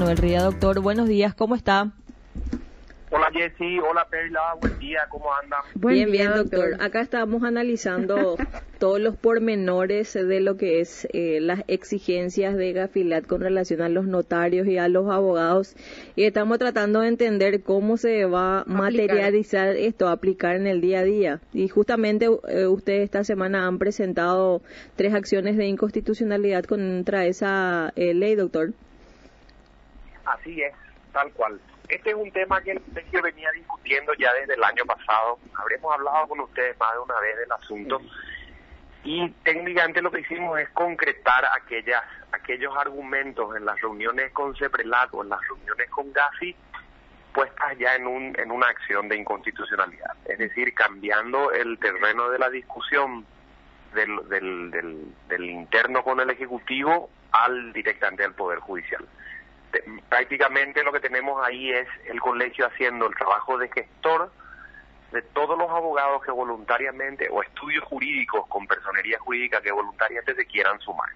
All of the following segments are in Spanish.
Manuel Ría. Doctor, buenos días, ¿cómo está? Hola Jessy, hola Perla, buen día, ¿cómo andan? bien, bien, doctor. Acá estamos analizando todos los pormenores de lo que es eh, las exigencias de Gafilat con relación a los notarios y a los abogados y estamos tratando de entender cómo se va a materializar esto, aplicar en el día a día. Y justamente eh, ustedes esta semana han presentado tres acciones de inconstitucionalidad contra esa eh, ley, doctor. Así es, tal cual. Este es un tema que el colegio venía discutiendo ya desde el año pasado. Habremos hablado con ustedes más de una vez del asunto. Y técnicamente lo que hicimos es concretar aquellas, aquellos argumentos en las reuniones con CEPRELAT o en las reuniones con GAFI puestas ya en, un, en una acción de inconstitucionalidad. Es decir, cambiando el terreno de la discusión del, del, del, del interno con el Ejecutivo al directamente al Poder Judicial prácticamente lo que tenemos ahí es el colegio haciendo el trabajo de gestor de todos los abogados que voluntariamente o estudios jurídicos con personería jurídica que voluntariamente se quieran sumar.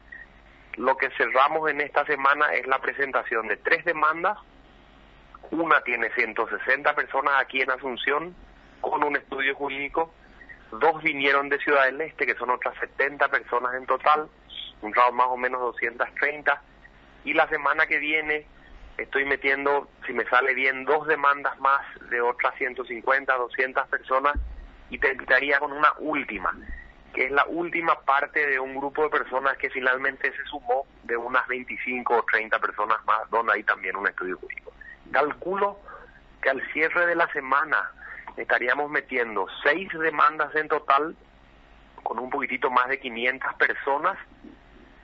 Lo que cerramos en esta semana es la presentación de tres demandas. Una tiene 160 personas aquí en Asunción con un estudio jurídico. Dos vinieron de Ciudad del Este, que son otras 70 personas en total, un round más o menos 230 y la semana que viene estoy metiendo, si me sale bien, dos demandas más de otras 150, 200 personas y terminaría con una última, que es la última parte de un grupo de personas que finalmente se sumó de unas 25 o 30 personas más, donde hay también un estudio jurídico. Calculo que al cierre de la semana estaríamos metiendo seis demandas en total, con un poquitito más de 500 personas,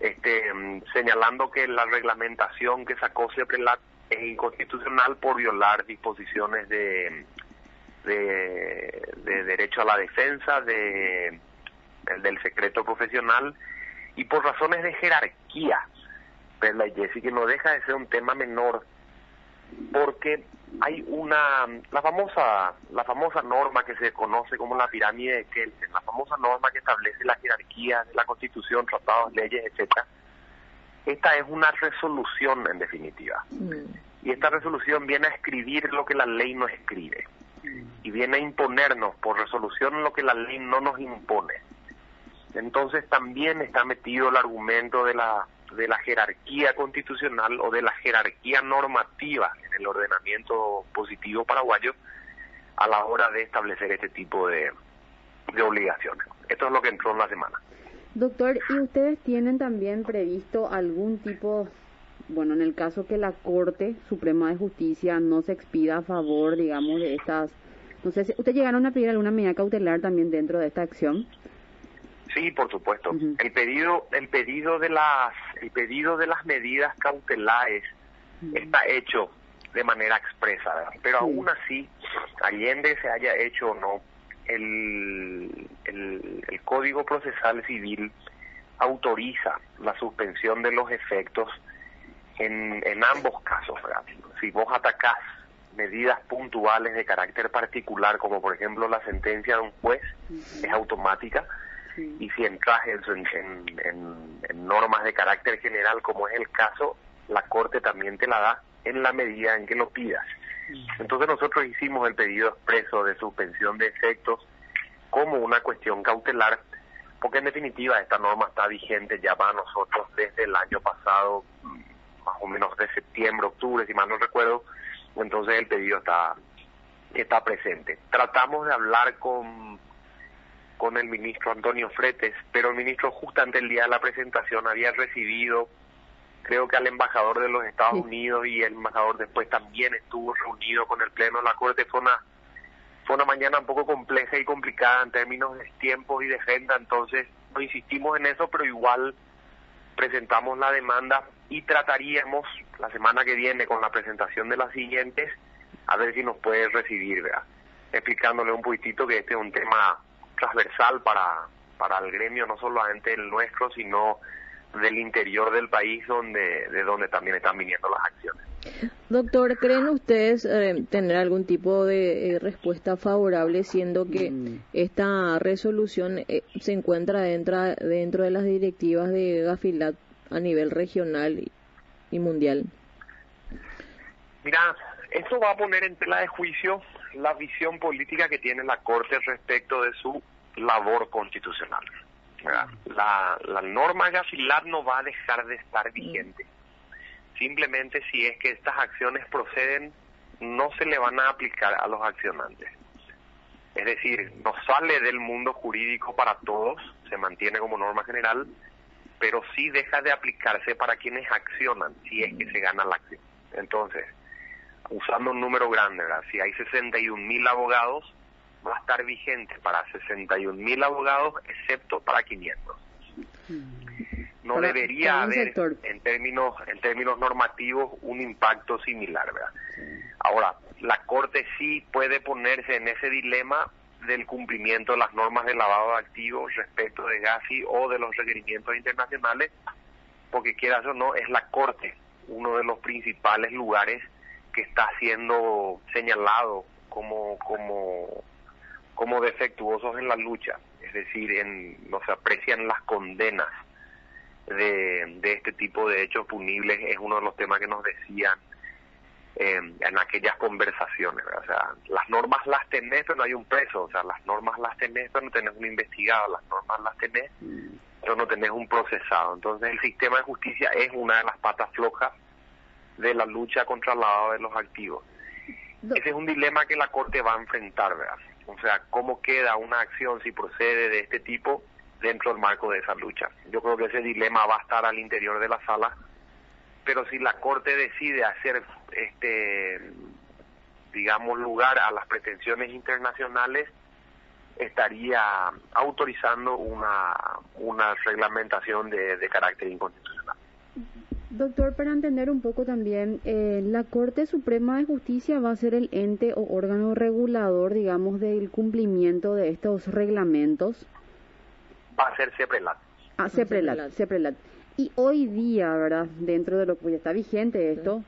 este, mm, señalando que la reglamentación que sacó CEPRELAT es inconstitucional por violar disposiciones de, de, derecho a la defensa, de, del secreto profesional y por razones de jerarquía. Pero la que no deja de ser un tema menor porque hay una la famosa la famosa norma que se conoce como la pirámide de Kelsen, la famosa norma que establece la jerarquía de la Constitución, tratados, leyes, etcétera. Esta es una resolución en definitiva. Mm. Y esta resolución viene a escribir lo que la ley no escribe. Mm. Y viene a imponernos por resolución lo que la ley no nos impone. Entonces también está metido el argumento de la de la jerarquía constitucional o de la jerarquía normativa en el ordenamiento positivo paraguayo a la hora de establecer este tipo de, obligaciones. Esto es lo que entró en la semana. Doctor, ¿y ustedes tienen también previsto algún tipo, bueno, en el caso que la Corte Suprema de Justicia no se expida a favor, digamos, de estas, no sé, si, ¿ustedes llegaron a pedir alguna medida cautelar también dentro de esta acción? Sí, por supuesto. El pedido, el pedido de las, el pedido de las medidas cautelares está hecho de manera expresa, pero aún así, allende se haya hecho o no, el, el, el Código Procesal Civil autoriza la suspensión de los efectos en, en ambos casos. Si vos atacás medidas puntuales de carácter particular, como por ejemplo la sentencia de un juez, es automática y si entras en, en, normas de carácter general, como es el caso, la Corte también te la da en la medida en que lo pidas. Entonces nosotros hicimos el pedido expreso de suspensión de efectos como una cuestión cautelar, porque en definitiva esta norma está vigente ya para nosotros desde el año pasado, más o menos de septiembre, octubre, si mal no recuerdo, entonces el pedido está, está presente. Tratamos de hablar con con el ministro Antonio Fretes, pero el ministro justo ante el día de la presentación había recibido, creo que al embajador de los Estados Unidos y el embajador después también estuvo reunido con el Pleno de la Corte. Fue una, fue una mañana un poco compleja y complicada en términos de tiempos y de agenda, entonces no insistimos en eso, pero igual presentamos la demanda y trataríamos la semana que viene con la presentación de las siguientes a ver si nos puede recibir, ¿verdad? explicándole un poquitito que este es un tema transversal para, para el gremio, no solamente el nuestro, sino del interior del país donde de donde también están viniendo las acciones. Doctor, ¿creen ustedes eh, tener algún tipo de eh, respuesta favorable siendo que mm. esta resolución eh, se encuentra dentro, dentro de las directivas de Gafilat a nivel regional y mundial? Mira, esto va a poner en tela de juicio la visión política que tiene la Corte respecto de su labor constitucional. La, la norma Gafilat no va a dejar de estar vigente. Simplemente si es que estas acciones proceden, no se le van a aplicar a los accionantes. Es decir, no sale del mundo jurídico para todos, se mantiene como norma general, pero sí deja de aplicarse para quienes accionan, si es que se gana la acción. Entonces, usando un número grande, ¿verdad? si hay 61 mil abogados, va a estar vigente para 61 mil abogados, excepto para 500. No debería haber, en términos, en términos normativos, un impacto similar. ¿verdad? Ahora, la Corte sí puede ponerse en ese dilema del cumplimiento de las normas de lavado de activos respecto de GAFI o de los requerimientos internacionales, porque quieras o no, es la Corte uno de los principales lugares que está siendo señalado como como como defectuosos en la lucha, es decir, en, no se aprecian las condenas de, de este tipo de hechos punibles, es uno de los temas que nos decían en aquellas conversaciones. O sea, las normas las tenés, pero no hay un preso. O sea, las normas las tenés, pero no tenés un investigado. Las normas las tenés, pero no tenés un procesado. Entonces, el sistema de justicia es una de las patas flojas de la lucha contra el lavado de los activos. Ese es un dilema que la Corte va a enfrentar, ¿verdad? O sea, ¿cómo queda una acción si procede de este tipo dentro del marco de esa lucha? Yo creo que ese dilema va a estar al interior de la sala pero si la Corte decide hacer, este, digamos, lugar a las pretensiones internacionales, estaría autorizando una, una reglamentación de, carácter inconstitucional. Doctor, para entender un poco también, eh, ¿la Corte Suprema de Justicia va a ser el ente o órgano regulador, digamos, del cumplimiento de estos reglamentos? Va a ser CEPRELAT. Ah, CEPRELAT, CEPRELAT. Y hoy día, ¿verdad? Dentro de lo que ya está vigente esto,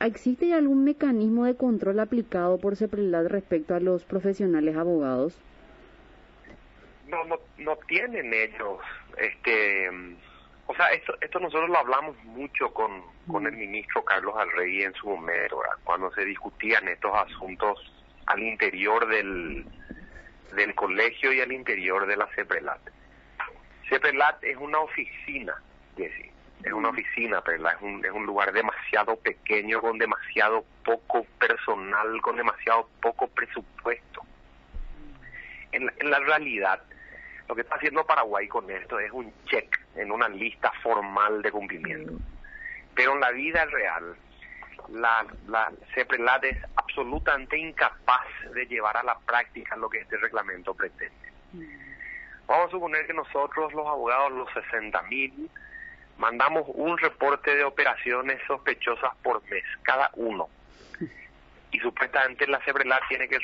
¿existe algún mecanismo de control aplicado por CEPRELAD respecto a los profesionales abogados? No, no, no tienen ellos, este, o sea, esto, esto nosotros lo hablamos mucho con, con el ministro Carlos Alrey en su momento, cuando se discutían estos asuntos al interior del, del colegio y al interior de la CEPRELAT. CEPRELAT es una oficina, Jessy. Es una oficina, pero es un, es un lugar demasiado pequeño, con demasiado poco personal, con demasiado poco presupuesto. En en la realidad, lo que está haciendo Paraguay con esto es un check en una lista formal de cumplimiento. Pero en la vida real, la, la CEPRELAT es absolutamente incapaz de llevar a la práctica lo que este reglamento pretende. Vamos a suponer que nosotros, los abogados, los 60 mil, mandamos un reporte de operaciones sospechosas por mes, cada uno. Y supuestamente la CEBRELAT tiene que,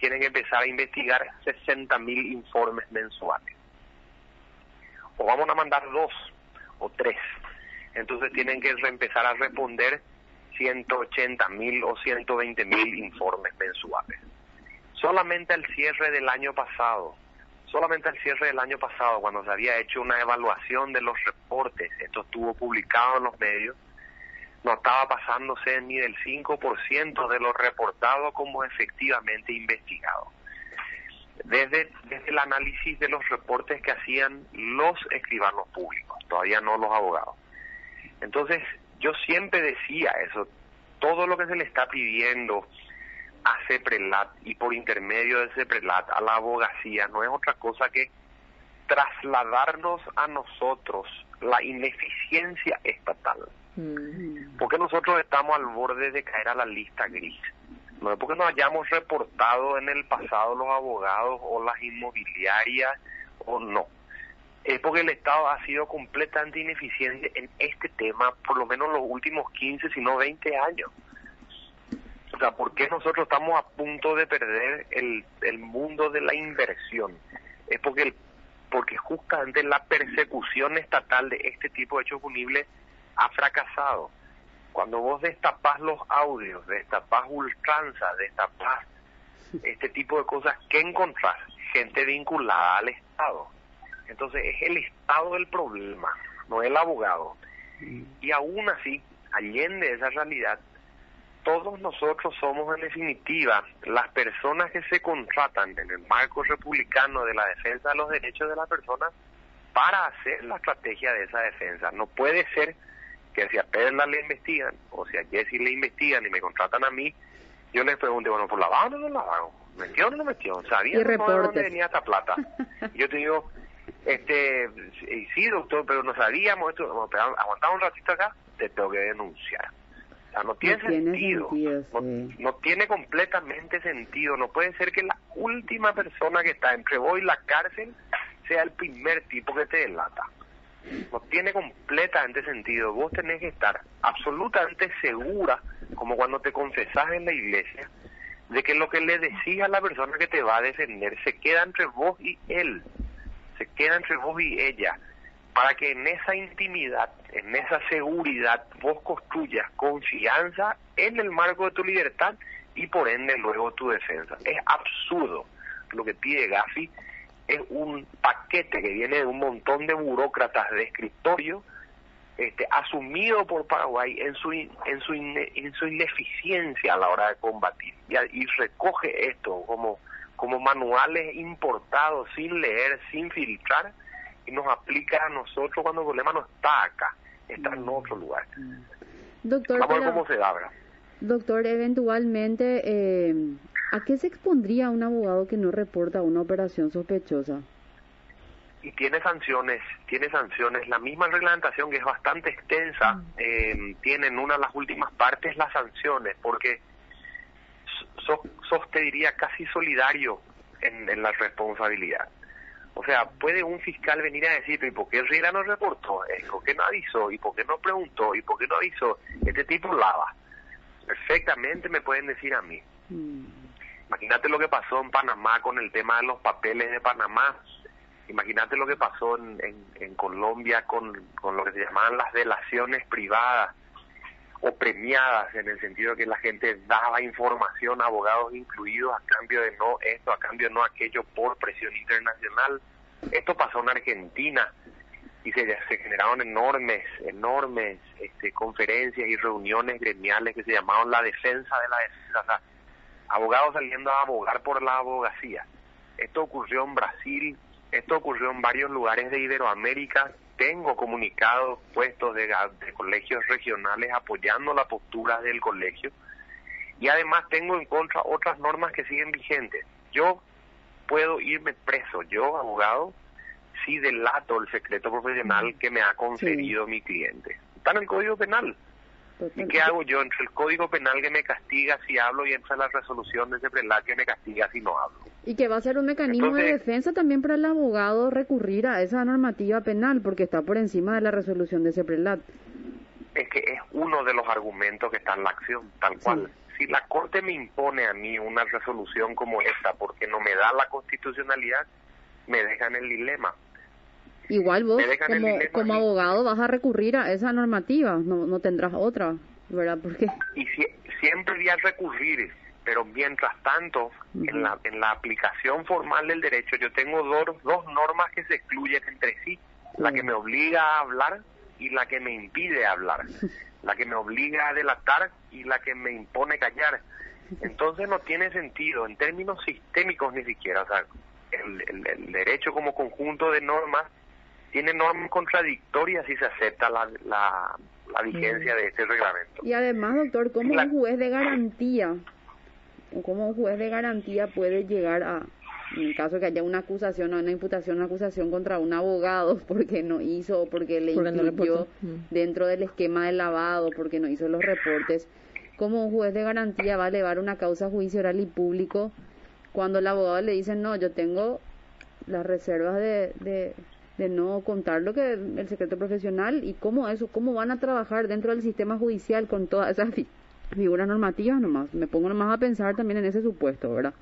tiene que empezar a investigar 60 mil informes mensuales. O vamos a mandar dos o tres. Entonces tienen que empezar a responder 180 mil o 120 mil informes mensuales. Solamente al cierre del año pasado, solamente al cierre del año pasado, cuando se había hecho una evaluación de los reportes, esto estuvo publicado en los medios, no estaba pasándose ni del 5% de lo reportado como efectivamente investigado. Desde, desde el análisis de los reportes que hacían los escribanos públicos, todavía no los abogados. Entonces, yo siempre decía eso, todo lo que se le está pidiendo a CEPRELAT y por intermedio de CEPRELAT a la abogacía no es otra cosa que trasladarnos a nosotros la ineficiencia estatal. Porque nosotros estamos al borde de caer a la lista gris. No es porque nos hayamos reportado en el pasado los abogados o las inmobiliarias o no. Es porque el Estado ha sido completamente ineficiente en este tema por lo menos los últimos 15, si no 20 años. O sea, ¿por qué nosotros estamos a punto de perder el, el mundo de la inversión? Es porque, porque justamente la persecución estatal de este tipo de hechos punibles ha fracasado. Cuando vos destapás los audios, destapás ultranza, destapás este tipo de cosas, ¿qué encontrás? Gente vinculada al Estado. Entonces es el Estado el problema, no el abogado. Y aún así, allende esa realidad, todos nosotros somos en definitiva las personas que se contratan en el marco republicano de la defensa de los derechos de las personas para hacer la estrategia de esa defensa. No puede ser que si a Perla le investigan o si a Jesse le investigan y me contratan a mí, yo les pregunte, bueno, ¿por lavado o no lavado? ¿Metió o no metió? ¿Sabía de dónde venía esta plata? yo te digo, este, sí, doctor, pero no sabíamos esto, aguantamos un ratito acá, te tengo que denunciar no tiene, sentido. no, tiene completamente sentido. No puede ser que la última persona que está entre vos y la cárcel sea el primer tipo que te delata. No tiene completamente sentido. Vos tenés que estar absolutamente segura, como cuando te confesás en la iglesia, de que lo que le decís a la persona que te va a defender se queda entre vos y él. Se queda entre vos y ella para que en esa intimidad, en esa seguridad, vos construyas confianza en el marco de tu libertad y por ende luego tu defensa. Es absurdo lo que pide Gafi, es un paquete que viene de un montón de burócratas de escritorio, este, asumido por Paraguay en su, en su, en su ineficiencia a la hora de combatir. Y, y recoge esto como, como manuales importados sin leer, sin filtrar, y nos aplica a nosotros cuando el problema no está acá, está en otro lugar. Doctor, Vamos a ver cómo se abra. Doctor, eventualmente, eh, ¿a qué se expondría un abogado que no reporta una operación sospechosa? Y tiene sanciones, tiene sanciones. La misma reglamentación que es bastante extensa, mm. eh, tiene en una de las últimas partes las sanciones, porque sos, te diría, casi solidario en, en la responsabilidad. O sea, puede un fiscal venir a decir, ¿y por qué Riera no reportó? ¿Por qué no avisó? ¿Y por qué no preguntó? ¿Y por qué no avisó? Este tipo lava. Perfectamente me pueden decir a mí. Mm. Imagínate lo que pasó en Panamá con el tema de los papeles de Panamá. Imagínate lo que pasó en, en, Colombia con, con lo que se llamaban las delaciones privadas o premiadas en el sentido de que la gente daba información abogados incluidos a cambio de no esto, a cambio de no aquello por presión internacional. Esto pasó en Argentina y se, se generaron enormes, enormes este, conferencias y reuniones gremiales que se llamaban la defensa de la defensa, abogados saliendo a abogar por la abogacía. Esto ocurrió en Brasil, esto ocurrió en varios lugares de Iberoamérica tengo comunicados puestos de, colegios regionales apoyando la postura del colegio y además tengo en contra otras normas que siguen vigentes. Yo puedo irme preso, yo abogado, si delato el secreto profesional que me ha concedido mi cliente. Está en el Código Penal. ¿Y qué hago yo entre el Código Penal que me castiga si hablo y entre la resolución de ese prelat que me castiga si no hablo? Y que va a ser un mecanismo de defensa también para el abogado recurrir a esa normativa penal porque está por encima de la resolución de ese prelat. Es que es uno de los argumentos que está en la acción, tal cual. Si la Corte me impone a mí una resolución como esta porque no me da la constitucionalidad, me deja en el dilema. Igual vos como, como abogado vas a recurrir a esa normativa, no, no tendrás otra, ¿verdad? Porque... Y siempre voy a recurrir, pero mientras tanto, en, la, en la aplicación formal del derecho, yo tengo dos, dos normas que se excluyen entre sí, la que me obliga a hablar y la que me impide hablar, la que me obliga a delatar y la que me impone callar. Entonces no tiene sentido, en términos sistémicos ni siquiera, o sea, el, el derecho como conjunto de normas tiene normas contradictorias si se acepta la, la, vigencia de este reglamento. Y además, doctor, ¿cómo un juez de garantía, cómo un juez de garantía puede llegar a, en el caso que haya una acusación o una imputación, una acusación contra un abogado porque no hizo o porque le incluyó mm. dentro del esquema de lavado, porque no hizo los reportes, ¿cómo un juez de garantía va a elevar una causa judicial y público cuando el abogado le dice, no, yo tengo las reservas de de no contar lo que el secreto profesional y cómo eso, cómo van a trabajar dentro del sistema judicial con todas esas figuras normativas nomás. Me pongo nomás a pensar también en ese supuesto, ¿verdad?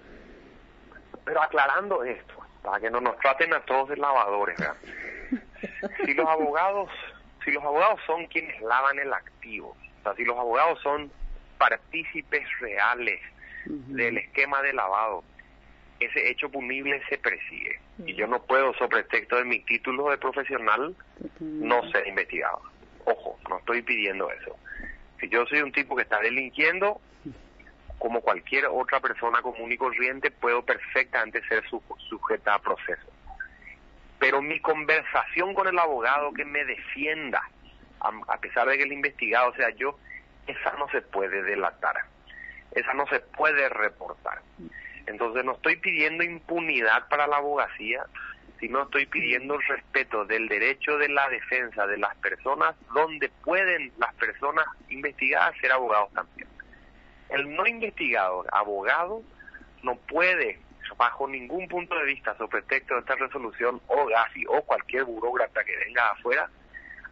Pero aclarando esto, para que no nos traten a todos de lavadores, ¿verdad? si los abogados, si los abogados son quienes lavan el activo, o sea, si los abogados son partícipes reales del esquema de lavado, ese hecho punible se persigue. Y yo no puedo, sobre texto de mi título de profesional, no ser investigado. Ojo, no estoy pidiendo eso. Si yo soy un tipo que está delinquiendo, como cualquier otra persona común y corriente, puedo perfectamente ser su, sujeta a proceso. Pero mi conversación con el abogado que me defienda, a, pesar de que el investigado sea yo, esa no se puede delatar, esa no se puede reportar. Entonces no estoy pidiendo impunidad para la abogacía, sino estoy pidiendo el respeto del derecho de la defensa de las personas donde pueden las personas investigadas ser abogados también. El no investigado abogado no puede, bajo ningún punto de vista, sobre pretexto de esta resolución, o GAFI o cualquier burócrata que venga afuera,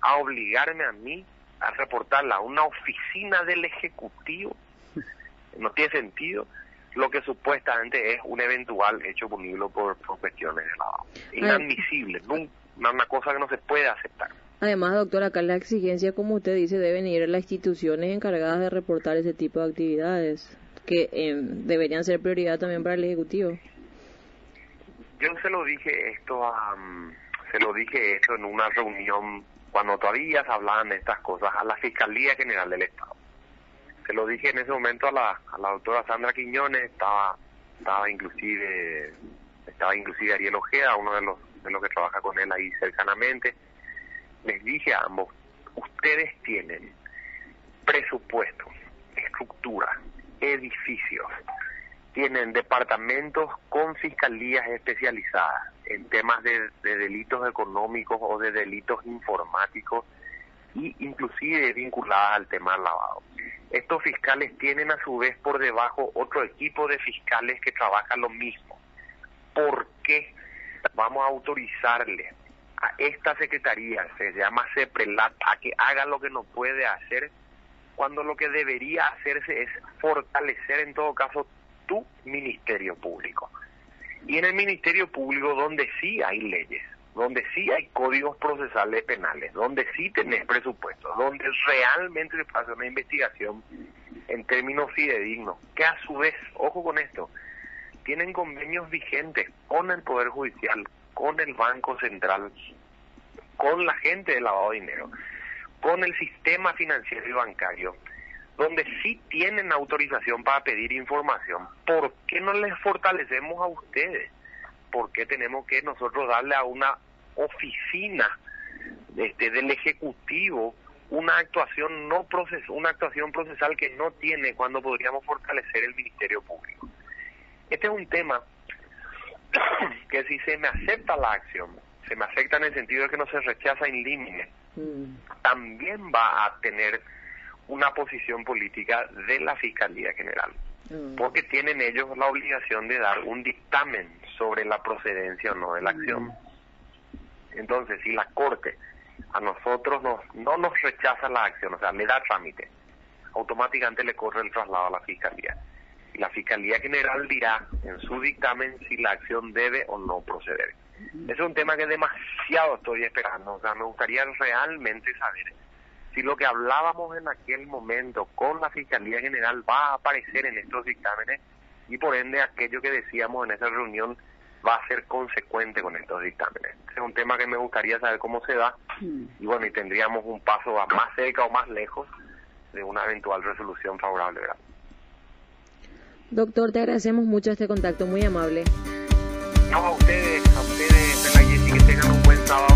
a obligarme a mí a reportarla a una oficina del Ejecutivo. No tiene sentido lo que supuestamente es un eventual hecho punible por, cuestiones de lavado. Inadmisible, una cosa que no se puede aceptar. Además, doctor, acá la exigencia, como usted dice, deben ir las instituciones encargadas de reportar ese tipo de actividades, que eh, deberían ser prioridad también para el Ejecutivo. Yo se lo dije esto a, se lo dije esto en una reunión cuando todavía se hablaban de estas cosas a la Fiscalía General del Estado. Se lo dije en ese momento a la, a doctora Sandra Quiñones, estaba estaba inclusive estaba inclusive Ariel Ojeda, uno de los de los que trabaja con él ahí cercanamente les dije a ambos, ustedes tienen presupuesto, estructura, edificios, tienen departamentos con fiscalías especializadas en temas de, delitos económicos o de delitos informáticos y inclusive vinculadas al tema del lavado. Estos fiscales tienen a su vez por debajo otro equipo de fiscales que trabajan lo mismo. ¿Por qué vamos a autorizarles a esta secretaría, se llama CEPRELAT, a que haga lo que no puede hacer, cuando lo que debería hacerse es fortalecer en todo caso tu ministerio público. Y en el ministerio público donde sí hay leyes, donde sí hay códigos procesales penales, donde sí tenés presupuestos, donde realmente se pasa una investigación en términos fidedignos, que a su vez, ojo con esto, tienen convenios vigentes con el Poder Judicial, con el Banco Central, con la gente de lavado de dinero, con el sistema financiero y bancario, donde sí tienen autorización para pedir información, ¿por qué no les fortalecemos a ustedes? ¿Por qué tenemos que nosotros darle a una oficina este, del Ejecutivo una actuación no proces una actuación procesal que no tiene cuando podríamos fortalecer el Ministerio Público? Este es un tema que si se me acepta la acción, se me acepta en el sentido de que no se rechaza en límite, mm. también va a tener una posición política de la Fiscalía General, mm. porque tienen ellos la obligación de dar un dictamen sobre la procedencia o no de la acción. Entonces, si la Corte a nosotros nos, no nos rechaza la acción, o sea, le da trámite, automáticamente le corre el traslado a la Fiscalía la Fiscalía General dirá en su dictamen si la acción debe o no proceder. Ese es un tema que demasiado estoy esperando. O sea, me gustaría realmente saber si lo que hablábamos en aquel momento con la Fiscalía General va a aparecer en estos dictámenes y por ende aquello que decíamos en esa reunión va a ser consecuente con estos dictámenes. es un tema que me gustaría saber cómo se da y bueno, y tendríamos un paso más cerca o más lejos de una eventual resolución favorable. ¿verdad? Doctor, te agradecemos mucho este contacto, muy amable. No, a ustedes, a ustedes, que tengan un buen sábado.